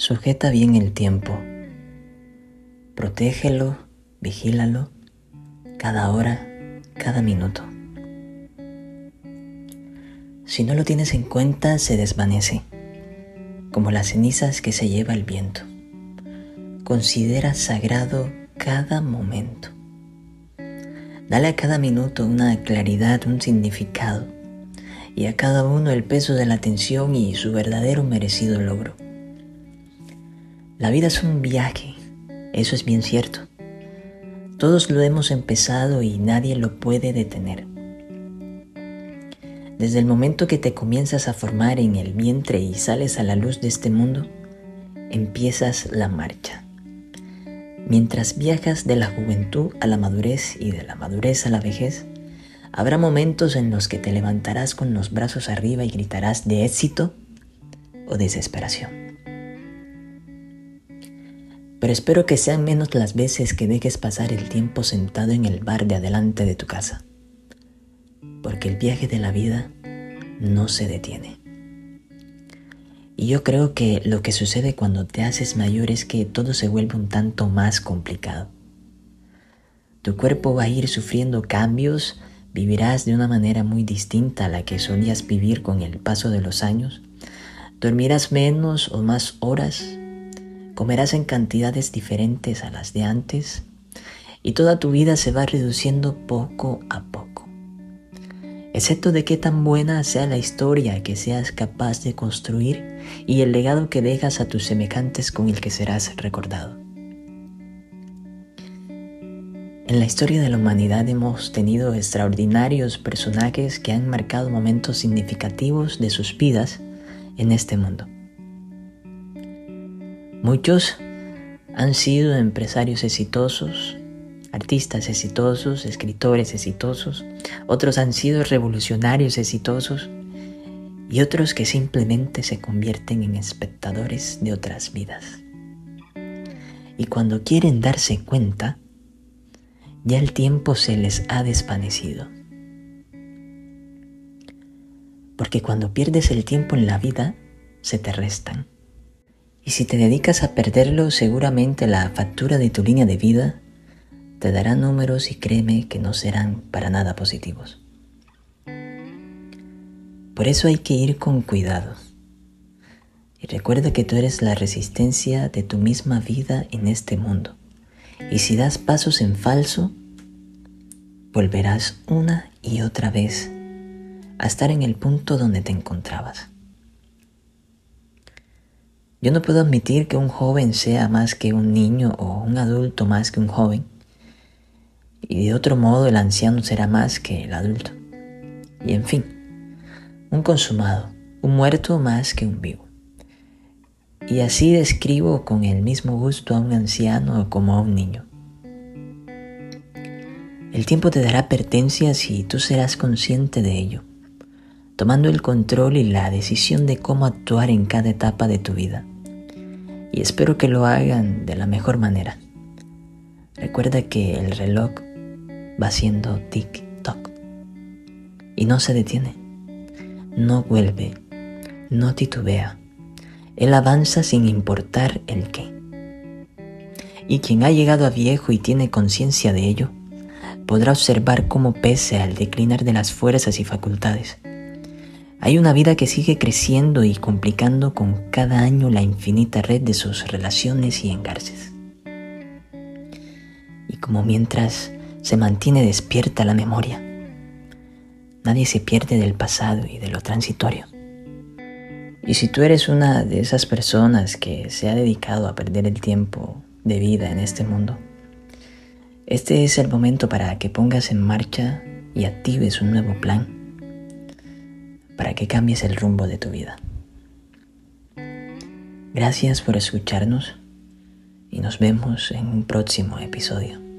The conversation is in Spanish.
Sujeta bien el tiempo. Protégelo, vigílalo, cada hora, cada minuto. Si no lo tienes en cuenta, se desvanece, como las cenizas que se lleva el viento. Considera sagrado cada momento. Dale a cada minuto una claridad, un significado, y a cada uno el peso de la atención y su verdadero merecido logro. La vida es un viaje, eso es bien cierto. Todos lo hemos empezado y nadie lo puede detener. Desde el momento que te comienzas a formar en el vientre y sales a la luz de este mundo, empiezas la marcha. Mientras viajas de la juventud a la madurez y de la madurez a la vejez, habrá momentos en los que te levantarás con los brazos arriba y gritarás de éxito o desesperación. Pero espero que sean menos las veces que dejes pasar el tiempo sentado en el bar de adelante de tu casa porque el viaje de la vida no se detiene. Y yo creo que lo que sucede cuando te haces mayor es que todo se vuelve un tanto más complicado. Tu cuerpo va a ir sufriendo cambios, vivirás de una manera muy distinta a la que solías vivir con el paso de los años, dormirás menos o más horas, comerás en cantidades diferentes a las de antes y toda tu vida se va reduciendo poco a poco excepto de qué tan buena sea la historia que seas capaz de construir y el legado que dejas a tus semejantes con el que serás recordado. En la historia de la humanidad hemos tenido extraordinarios personajes que han marcado momentos significativos de sus vidas en este mundo. Muchos han sido empresarios exitosos, artistas exitosos, escritores exitosos, otros han sido revolucionarios exitosos y otros que simplemente se convierten en espectadores de otras vidas. Y cuando quieren darse cuenta, ya el tiempo se les ha desvanecido. Porque cuando pierdes el tiempo en la vida, se te restan. Y si te dedicas a perderlo, seguramente la factura de tu línea de vida te dará números y créeme que no serán para nada positivos. Por eso hay que ir con cuidado. Y recuerda que tú eres la resistencia de tu misma vida en este mundo. Y si das pasos en falso, volverás una y otra vez a estar en el punto donde te encontrabas. Yo no puedo admitir que un joven sea más que un niño o un adulto más que un joven y de otro modo el anciano será más que el adulto. Y en fin, un consumado, un muerto más que un vivo. Y así describo con el mismo gusto a un anciano como a un niño. El tiempo te dará pertenencias y tú serás consciente de ello, tomando el control y la decisión de cómo actuar en cada etapa de tu vida. Y espero que lo hagan de la mejor manera. Recuerda que el reloj va haciendo tic-toc y no se detiene, no vuelve, no titubea. Él avanza sin importar el qué. Y quien ha llegado a viejo y tiene conciencia de ello, podrá observar cómo pese al declinar de las fuerzas y facultades, hay una vida que sigue creciendo y complicando con cada año la infinita red de sus relaciones y engarces. Y como mientras se mantiene despierta la memoria. Nadie se pierde del pasado y de lo transitorio. Y si tú eres una de esas personas que se ha dedicado a perder el tiempo de vida en este mundo, este es el momento para que pongas en marcha y actives un nuevo plan para que cambies el rumbo de tu vida. Gracias por escucharnos y nos vemos en un próximo episodio.